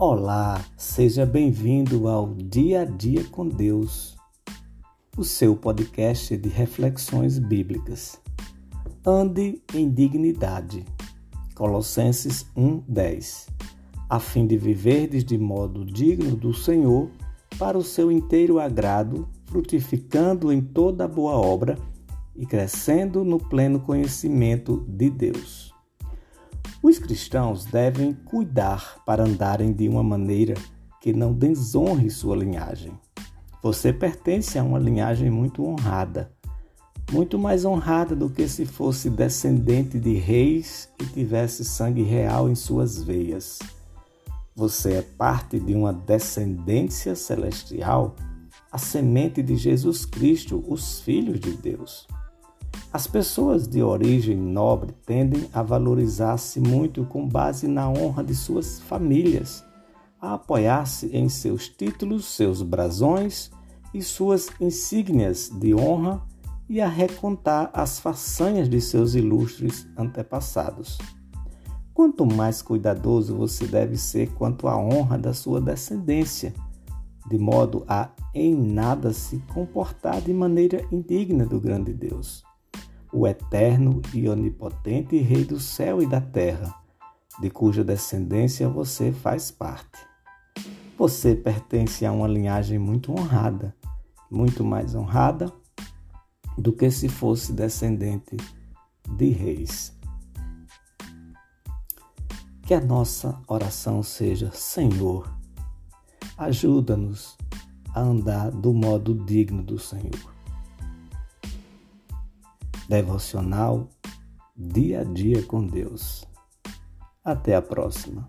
Olá, seja bem-vindo ao Dia a Dia com Deus, o seu podcast de reflexões bíblicas. Ande em dignidade. Colossenses 1:10. A fim de viverdes de modo digno do Senhor, para o seu inteiro agrado, frutificando em toda boa obra e crescendo no pleno conhecimento de Deus. Os cristãos devem cuidar para andarem de uma maneira que não desonre sua linhagem. Você pertence a uma linhagem muito honrada, muito mais honrada do que se fosse descendente de reis e tivesse sangue real em suas veias. Você é parte de uma descendência celestial, a semente de Jesus Cristo, os filhos de Deus. As pessoas de origem nobre tendem a valorizar-se muito com base na honra de suas famílias, a apoiar-se em seus títulos, seus brasões e suas insígnias de honra e a recontar as façanhas de seus ilustres antepassados. Quanto mais cuidadoso você deve ser quanto à honra da sua descendência, de modo a em nada se comportar de maneira indigna do grande Deus o eterno e onipotente Rei do céu e da terra, de cuja descendência você faz parte. Você pertence a uma linhagem muito honrada, muito mais honrada do que se fosse descendente de reis. Que a nossa oração seja: Senhor, ajuda-nos a andar do modo digno do Senhor devocional dia a dia com Deus. Até a próxima.